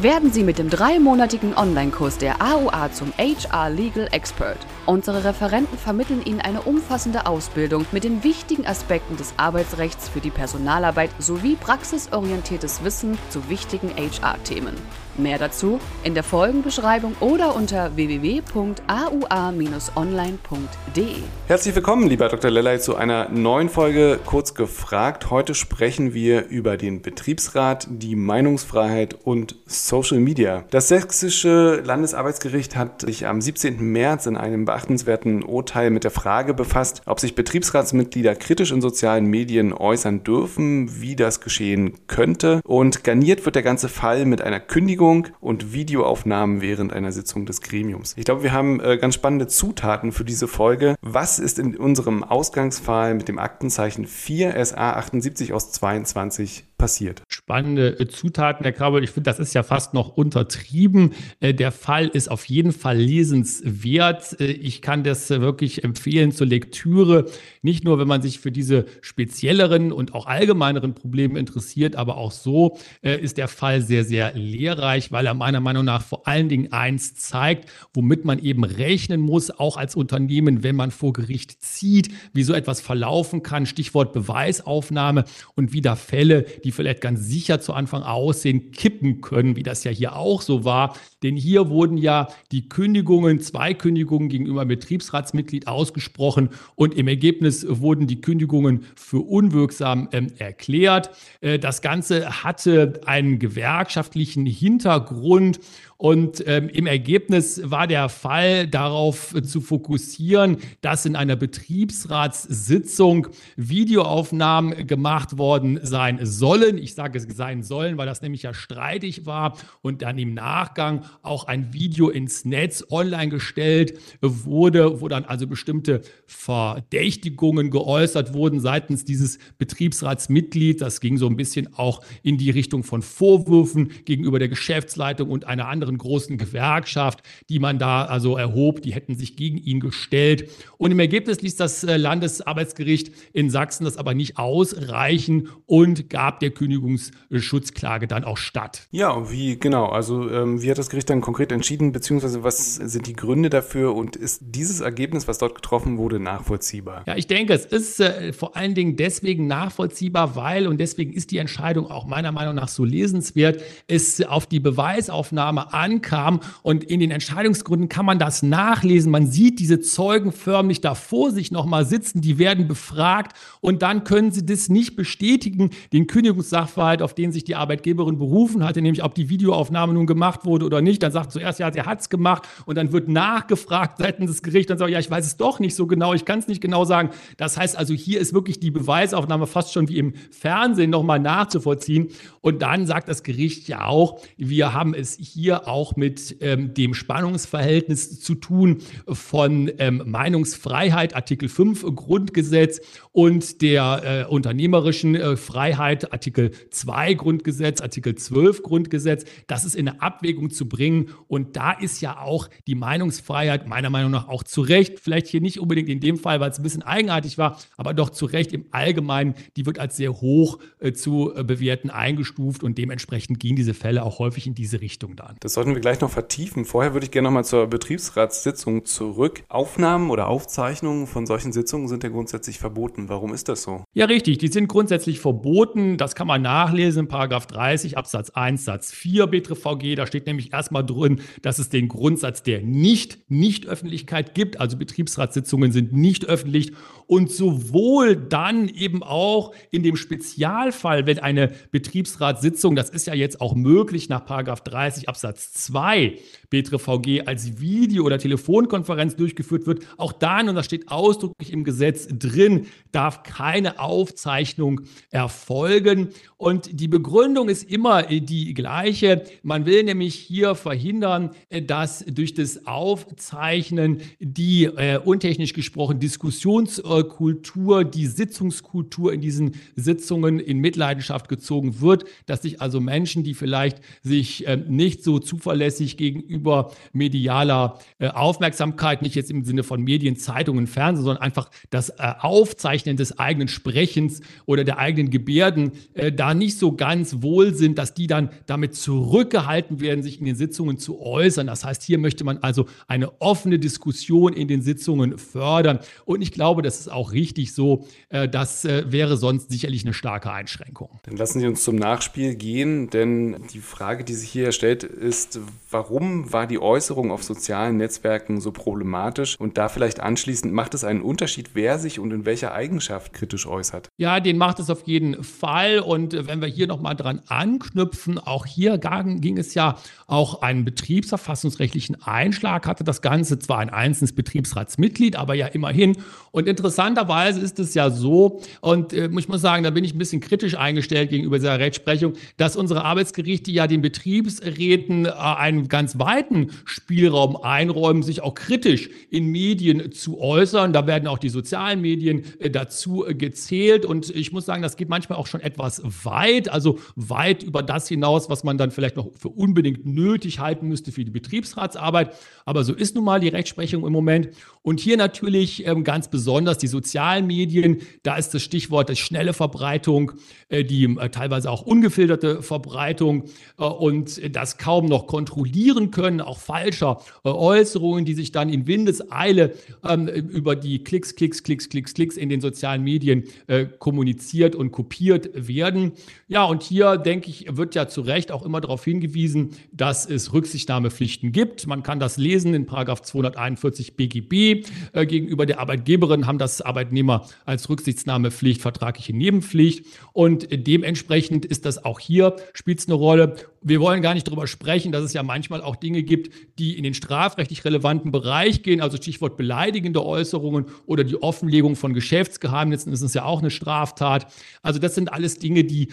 Werden Sie mit dem dreimonatigen Online-Kurs der AUA zum HR Legal Expert. Unsere Referenten vermitteln Ihnen eine umfassende Ausbildung mit den wichtigen Aspekten des Arbeitsrechts für die Personalarbeit sowie praxisorientiertes Wissen zu wichtigen HR-Themen. Mehr dazu in der Folgenbeschreibung oder unter www.aua-online.de. Herzlich willkommen, lieber Dr. Lellay, zu einer neuen Folge Kurz gefragt. Heute sprechen wir über den Betriebsrat, die Meinungsfreiheit und Social Media. Das Sächsische Landesarbeitsgericht hat sich am 17. März in einem beachtenswerten Urteil mit der Frage befasst, ob sich Betriebsratsmitglieder kritisch in sozialen Medien äußern dürfen, wie das geschehen könnte. Und garniert wird der ganze Fall mit einer Kündigung Beteiligung und Videoaufnahmen während einer Sitzung des Gremiums. Ich glaube, wir haben äh, ganz spannende Zutaten für diese Folge. Was ist in unserem Ausgangsfall mit dem Aktenzeichen 4 SA 78 aus 22 passiert. Spannende äh, Zutaten, Herr Krabbel. Ich finde, das ist ja fast noch untertrieben. Äh, der Fall ist auf jeden Fall lesenswert. Äh, ich kann das wirklich empfehlen zur Lektüre. Nicht nur, wenn man sich für diese spezielleren und auch allgemeineren Probleme interessiert, aber auch so ist der Fall sehr, sehr lehrreich, weil er meiner Meinung nach vor allen Dingen eins zeigt, womit man eben rechnen muss, auch als Unternehmen, wenn man vor Gericht zieht, wie so etwas verlaufen kann. Stichwort Beweisaufnahme und wieder Fälle, die die vielleicht ganz sicher zu Anfang aussehen, kippen können, wie das ja hier auch so war. Denn hier wurden ja die Kündigungen, zwei Kündigungen gegenüber Betriebsratsmitglied ausgesprochen und im Ergebnis wurden die Kündigungen für unwirksam ähm, erklärt. Äh, das Ganze hatte einen gewerkschaftlichen Hintergrund Hintergrund und ähm, im Ergebnis war der Fall darauf zu fokussieren, dass in einer Betriebsratssitzung Videoaufnahmen gemacht worden sein sollen. Ich sage es sein sollen, weil das nämlich ja streitig war und dann im Nachgang auch ein Video ins Netz online gestellt wurde, wo dann also bestimmte Verdächtigungen geäußert wurden seitens dieses Betriebsratsmitglieds. Das ging so ein bisschen auch in die Richtung von Vorwürfen gegenüber der Geschäftsleitung und einer anderen anderen großen Gewerkschaft, die man da also erhob, die hätten sich gegen ihn gestellt. Und im Ergebnis ließ das äh, Landesarbeitsgericht in Sachsen das aber nicht ausreichen und gab der Kündigungsschutzklage dann auch statt. Ja, wie genau? Also ähm, wie hat das Gericht dann konkret entschieden, beziehungsweise was sind die Gründe dafür und ist dieses Ergebnis, was dort getroffen wurde, nachvollziehbar? Ja, ich denke, es ist äh, vor allen Dingen deswegen nachvollziehbar, weil und deswegen ist die Entscheidung auch meiner Meinung nach so lesenswert, es auf die Beweisaufnahme ankam. Und in den Entscheidungsgründen kann man das nachlesen. Man sieht diese Zeugen förmlich da vor sich nochmal sitzen, die werden befragt und dann können sie das nicht bestätigen, den Kündigungssachverhalt, auf den sich die Arbeitgeberin berufen hatte, nämlich ob die Videoaufnahme nun gemacht wurde oder nicht. Dann sagt zuerst, ja, sie hat es gemacht und dann wird nachgefragt seitens des Gerichts. Dann sagt, ja, ich weiß es doch nicht so genau, ich kann es nicht genau sagen. Das heißt also, hier ist wirklich die Beweisaufnahme fast schon wie im Fernsehen nochmal nachzuvollziehen. Und dann sagt das Gericht ja auch, wir haben es hier auch mit ähm, dem Spannungsverhältnis zu tun von ähm, Meinungsfreiheit, Artikel 5 Grundgesetz und der äh, unternehmerischen äh, Freiheit, Artikel 2 Grundgesetz, Artikel 12 Grundgesetz. Das ist in eine Abwägung zu bringen. Und da ist ja auch die Meinungsfreiheit meiner Meinung nach auch zu Recht, vielleicht hier nicht unbedingt in dem Fall, weil es ein bisschen eigenartig war, aber doch zu Recht im Allgemeinen, die wird als sehr hoch äh, zu äh, bewerten eingestuft und dementsprechend gehen diese Fälle auch häufig in diese Richtung dann. Das sollten wir gleich noch vertiefen. Vorher würde ich gerne nochmal zur Betriebsratssitzung zurück. Aufnahmen oder Aufzeichnungen von solchen Sitzungen sind ja grundsätzlich verboten. Warum ist das so? Ja, richtig. Die sind grundsätzlich verboten. Das kann man nachlesen in Paragraph 30 Absatz 1 Satz 4 BTVG. Da steht nämlich erstmal drin, dass es den Grundsatz der Nicht-Nicht-Öffentlichkeit gibt. Also Betriebsratssitzungen sind nicht öffentlich und sowohl dann eben auch in dem Spezialfall, wenn eine Betriebsratssitzung, das ist ja jetzt auch möglich nach Paragraph 30 Absatz 2 BTVG als Video- oder Telefonkonferenz durchgeführt wird, auch dann, und das steht ausdrücklich im Gesetz drin, darf keine Aufzeichnung erfolgen. Und die Begründung ist immer die gleiche. Man will nämlich hier verhindern, dass durch das Aufzeichnen die äh, untechnisch gesprochen Diskussions- Kultur, die Sitzungskultur in diesen Sitzungen in Mitleidenschaft gezogen wird, dass sich also Menschen, die vielleicht sich äh, nicht so zuverlässig gegenüber medialer äh, Aufmerksamkeit, nicht jetzt im Sinne von Medien, Zeitungen, Fernsehen, sondern einfach das äh, Aufzeichnen des eigenen Sprechens oder der eigenen Gebärden äh, da nicht so ganz wohl sind, dass die dann damit zurückgehalten werden, sich in den Sitzungen zu äußern. Das heißt, hier möchte man also eine offene Diskussion in den Sitzungen fördern. Und ich glaube, das ist auch richtig so. Das wäre sonst sicherlich eine starke Einschränkung. Dann lassen Sie uns zum Nachspiel gehen, denn die Frage, die sich hier stellt, ist, warum war die Äußerung auf sozialen Netzwerken so problematisch? Und da vielleicht anschließend, macht es einen Unterschied, wer sich und in welcher Eigenschaft kritisch äußert? Ja, den macht es auf jeden Fall. Und wenn wir hier nochmal dran anknüpfen, auch hier ging es ja auch einen betriebsverfassungsrechtlichen Einschlag, hatte das Ganze zwar ein einzelnes Betriebsratsmitglied, aber ja immerhin. Und interessanterweise ist es ja so, und äh, ich muss sagen, da bin ich ein bisschen kritisch eingestellt gegenüber dieser Rechtsprechung, dass unsere Arbeitsgerichte ja den Betriebsräten äh, einen ganz weiten Spielraum einräumen, sich auch kritisch in Medien zu äußern. Da werden auch die sozialen Medien äh, dazu äh, gezählt. Und ich muss sagen, das geht manchmal auch schon etwas weit, also weit über das hinaus, was man dann vielleicht noch für unbedingt nötig halten müsste für die Betriebsratsarbeit. Aber so ist nun mal die Rechtsprechung im Moment. Und hier natürlich ähm, ganz besonders die sozialen Medien. Da ist das Stichwort die schnelle Verbreitung, äh, die äh, teilweise auch ungefilterte Verbreitung äh, und das kaum noch kontrollieren können, auch falscher äh, Äußerungen, die sich dann in Windeseile ähm, über die Klicks, Klicks, Klicks, Klicks, Klicks in den sozialen Medien äh, kommuniziert und kopiert werden. Ja, und hier denke ich, wird ja zu Recht auch immer darauf hingewiesen, dass es Rücksichtnahmepflichten gibt. Man kann das lesen in Paragraph 241 BGB. Äh, gegenüber der Arbeitgeberin haben das Arbeitnehmer als Rücksichtnahmepflicht, vertragliche Nebenpflicht. Und dementsprechend ist das auch hier, spielt es eine Rolle. Wir wollen gar nicht darüber sprechen, dass es ja manchmal auch Dinge gibt, die in den strafrechtlich relevanten Bereich gehen, also Stichwort beleidigende Äußerungen oder die Offenlegung von Geschäftsgeheimnissen, das ist ja auch eine Straftat. Also das sind alles Dinge, die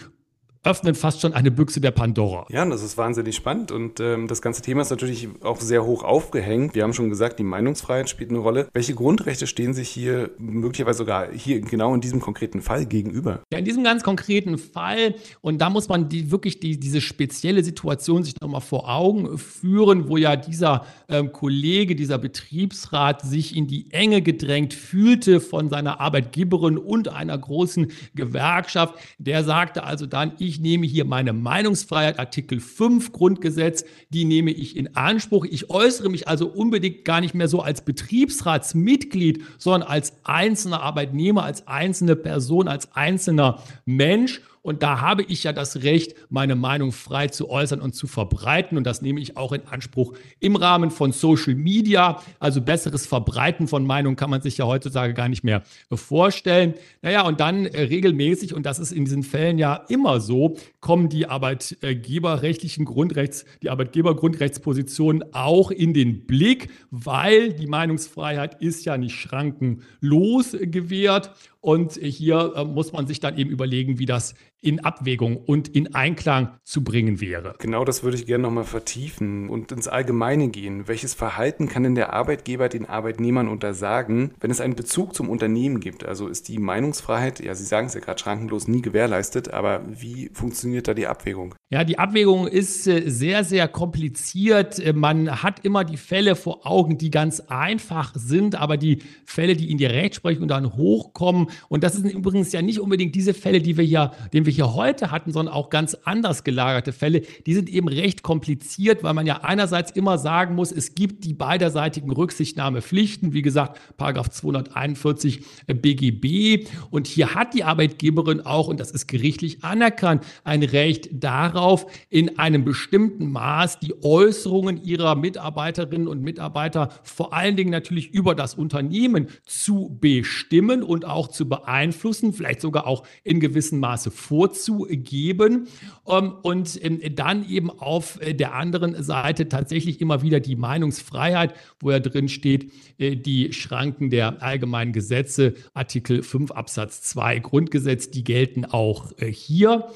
öffnen fast schon eine Büchse der Pandora. Ja, das ist wahnsinnig spannend und ähm, das ganze Thema ist natürlich auch sehr hoch aufgehängt. Wir haben schon gesagt, die Meinungsfreiheit spielt eine Rolle. Welche Grundrechte stehen sich hier möglicherweise sogar hier genau in diesem konkreten Fall gegenüber? Ja, in diesem ganz konkreten Fall und da muss man die, wirklich die, diese spezielle Situation sich nochmal vor Augen führen, wo ja dieser ähm, Kollege, dieser Betriebsrat sich in die Enge gedrängt fühlte von seiner Arbeitgeberin und einer großen Gewerkschaft. Der sagte also dann, ich ich nehme hier meine Meinungsfreiheit, Artikel 5 Grundgesetz, die nehme ich in Anspruch. Ich äußere mich also unbedingt gar nicht mehr so als Betriebsratsmitglied, sondern als einzelner Arbeitnehmer, als einzelne Person, als einzelner Mensch. Und da habe ich ja das Recht, meine Meinung frei zu äußern und zu verbreiten. Und das nehme ich auch in Anspruch im Rahmen von Social Media. Also besseres Verbreiten von Meinungen kann man sich ja heutzutage gar nicht mehr vorstellen. Naja, und dann äh, regelmäßig, und das ist in diesen Fällen ja immer so, kommen die arbeitgeberrechtlichen Grundrechts, die Arbeitgebergrundrechtspositionen auch in den Blick, weil die Meinungsfreiheit ist ja nicht schrankenlos gewährt. Und hier äh, muss man sich dann eben überlegen, wie das in Abwägung und in Einklang zu bringen wäre. Genau das würde ich gerne nochmal vertiefen und ins Allgemeine gehen. Welches Verhalten kann denn der Arbeitgeber den Arbeitnehmern untersagen, wenn es einen Bezug zum Unternehmen gibt? Also ist die Meinungsfreiheit, ja, Sie sagen es ja gerade schrankenlos, nie gewährleistet, aber wie funktioniert da die Abwägung? Ja, die Abwägung ist äh, sehr, sehr kompliziert. Äh, man hat immer die Fälle vor Augen, die ganz einfach sind, aber die Fälle, die in die Rechtsprechung dann hochkommen, und das sind übrigens ja nicht unbedingt diese Fälle, die wir hier, den wir hier heute hatten, sondern auch ganz anders gelagerte Fälle. Die sind eben recht kompliziert, weil man ja einerseits immer sagen muss, es gibt die beiderseitigen Rücksichtnahmepflichten, wie gesagt, Paragraph 241 BGB. Und hier hat die Arbeitgeberin auch, und das ist gerichtlich anerkannt, ein Recht darauf, in einem bestimmten Maß die Äußerungen ihrer Mitarbeiterinnen und Mitarbeiter vor allen Dingen natürlich über das Unternehmen zu bestimmen und auch zu beeinflussen, vielleicht sogar auch in gewissem Maße vorzugeben ähm, und ähm, dann eben auf äh, der anderen Seite tatsächlich immer wieder die Meinungsfreiheit, wo ja drin steht, äh, die Schranken der allgemeinen Gesetze, Artikel 5 Absatz 2 Grundgesetz, die gelten auch äh, hier.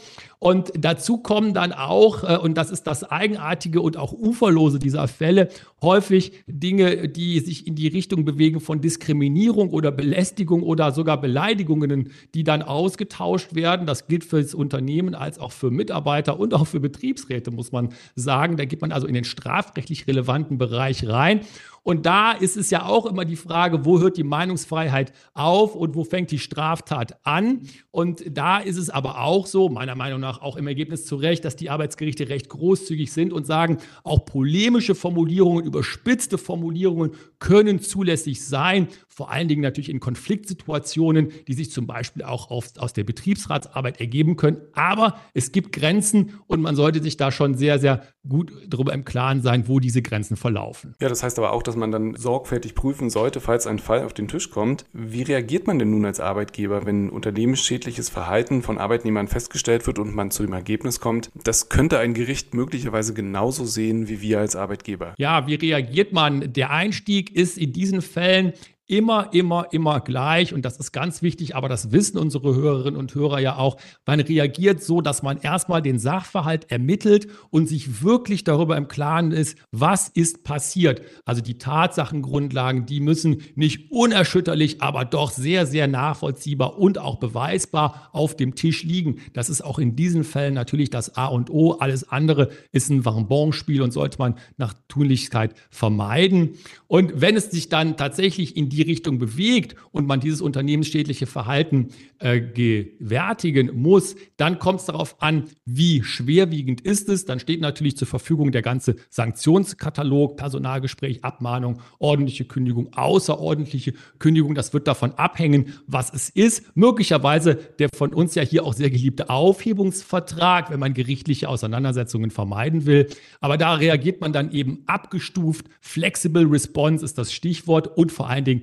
Und dazu kommen dann auch, äh, und das ist das Eigenartige und auch Uferlose dieser Fälle, häufig Dinge, die sich in die Richtung bewegen von Diskriminierung oder Belästigung oder sogar Beleidigungen, die dann ausgetauscht werden. Das gilt für das Unternehmen als auch für Mitarbeiter und auch für Betriebsräte, muss man sagen. Da geht man also in den strafrechtlich relevanten Bereich rein. Und da ist es ja auch immer die Frage, wo hört die Meinungsfreiheit auf und wo fängt die Straftat an? Und da ist es aber auch so, meiner Meinung nach auch im Ergebnis zu Recht, dass die Arbeitsgerichte recht großzügig sind und sagen, auch polemische Formulierungen, überspitzte Formulierungen können zulässig sein, vor allen Dingen natürlich in Konfliktsituationen, die sich zum Beispiel auch auf, aus der Betriebsratsarbeit ergeben können. Aber es gibt Grenzen und man sollte sich da schon sehr, sehr gut darüber im Klaren sein, wo diese Grenzen verlaufen. Ja, das heißt aber auch, dass man dann sorgfältig prüfen sollte, falls ein Fall auf den Tisch kommt. Wie reagiert man denn nun als Arbeitgeber, wenn unternehmensschädliches Verhalten von Arbeitnehmern festgestellt wird und man zu dem Ergebnis kommt, das könnte ein Gericht möglicherweise genauso sehen wie wir als Arbeitgeber? Ja, wie reagiert man? Der Einstieg ist in diesen Fällen immer, immer, immer gleich. Und das ist ganz wichtig, aber das wissen unsere Hörerinnen und Hörer ja auch. Man reagiert so, dass man erstmal den Sachverhalt ermittelt und sich wirklich darüber im Klaren ist, was ist passiert. Also die Tatsachengrundlagen, die müssen nicht unerschütterlich, aber doch sehr, sehr nachvollziehbar und auch beweisbar auf dem Tisch liegen. Das ist auch in diesen Fällen natürlich das A und O. Alles andere ist ein Vambonspiel und sollte man nach Tunlichkeit vermeiden. Und wenn es sich dann tatsächlich in die Richtung bewegt und man dieses unternehmensschädliche Verhalten äh, gewärtigen muss, dann kommt es darauf an, wie schwerwiegend ist es. Dann steht natürlich zur Verfügung der ganze Sanktionskatalog, Personalgespräch, Abmahnung, ordentliche Kündigung, außerordentliche Kündigung. Das wird davon abhängen, was es ist. Möglicherweise der von uns ja hier auch sehr geliebte Aufhebungsvertrag, wenn man gerichtliche Auseinandersetzungen vermeiden will. Aber da reagiert man dann eben abgestuft. Flexible Response ist das Stichwort und vor allen Dingen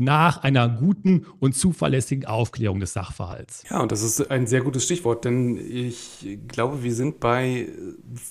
nach einer guten und zuverlässigen Aufklärung des Sachverhalts. Ja, und das ist ein sehr gutes Stichwort, denn ich glaube, wir sind bei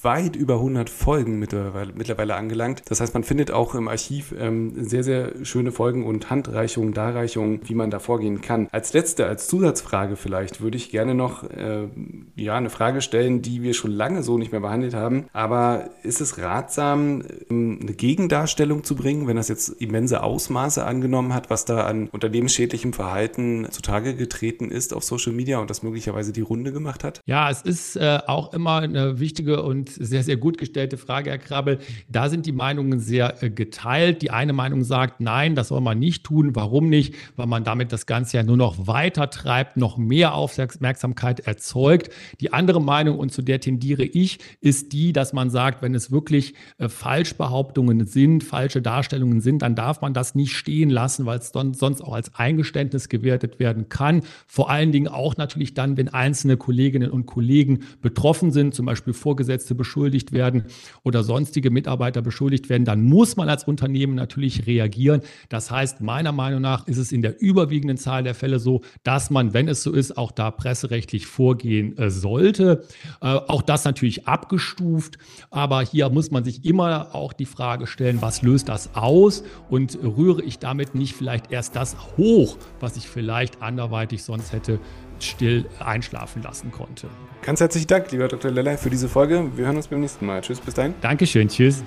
weit über 100 Folgen mittlerweile, angelangt. Das heißt, man findet auch im Archiv ähm, sehr, sehr schöne Folgen und Handreichungen, Darreichungen, wie man da vorgehen kann. Als letzte, als Zusatzfrage vielleicht, würde ich gerne noch äh, ja, eine Frage stellen, die wir schon lange so nicht mehr behandelt haben. Aber ist es ratsam, ähm, eine Gegendarstellung zu bringen, wenn das jetzt immense Ausmaße angenommen hat, was was da an unternehmensschädlichem Verhalten zutage getreten ist auf Social Media und das möglicherweise die Runde gemacht hat? Ja, es ist äh, auch immer eine wichtige und sehr, sehr gut gestellte Frage, Herr Krabbel. Da sind die Meinungen sehr äh, geteilt. Die eine Meinung sagt, nein, das soll man nicht tun. Warum nicht? Weil man damit das Ganze ja nur noch weiter treibt, noch mehr Aufmerksamkeit erzeugt. Die andere Meinung, und zu der tendiere ich, ist die, dass man sagt, wenn es wirklich äh, Falschbehauptungen sind, falsche Darstellungen sind, dann darf man das nicht stehen lassen, weil es sonst auch als Eingeständnis gewertet werden kann. Vor allen Dingen auch natürlich dann, wenn einzelne Kolleginnen und Kollegen betroffen sind, zum Beispiel Vorgesetzte beschuldigt werden oder sonstige Mitarbeiter beschuldigt werden, dann muss man als Unternehmen natürlich reagieren. Das heißt, meiner Meinung nach ist es in der überwiegenden Zahl der Fälle so, dass man, wenn es so ist, auch da presserechtlich vorgehen äh, sollte. Äh, auch das natürlich abgestuft, aber hier muss man sich immer auch die Frage stellen, was löst das aus und rühre ich damit nicht vielleicht vielleicht erst das hoch, was ich vielleicht anderweitig sonst hätte still einschlafen lassen konnte. Ganz herzlichen Dank, lieber Dr. Lellay, für diese Folge. Wir hören uns beim nächsten Mal. Tschüss, bis dahin. Dankeschön, tschüss.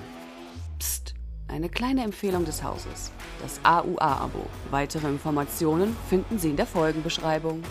Psst, eine kleine Empfehlung des Hauses. Das AUA-Abo. Weitere Informationen finden Sie in der Folgenbeschreibung.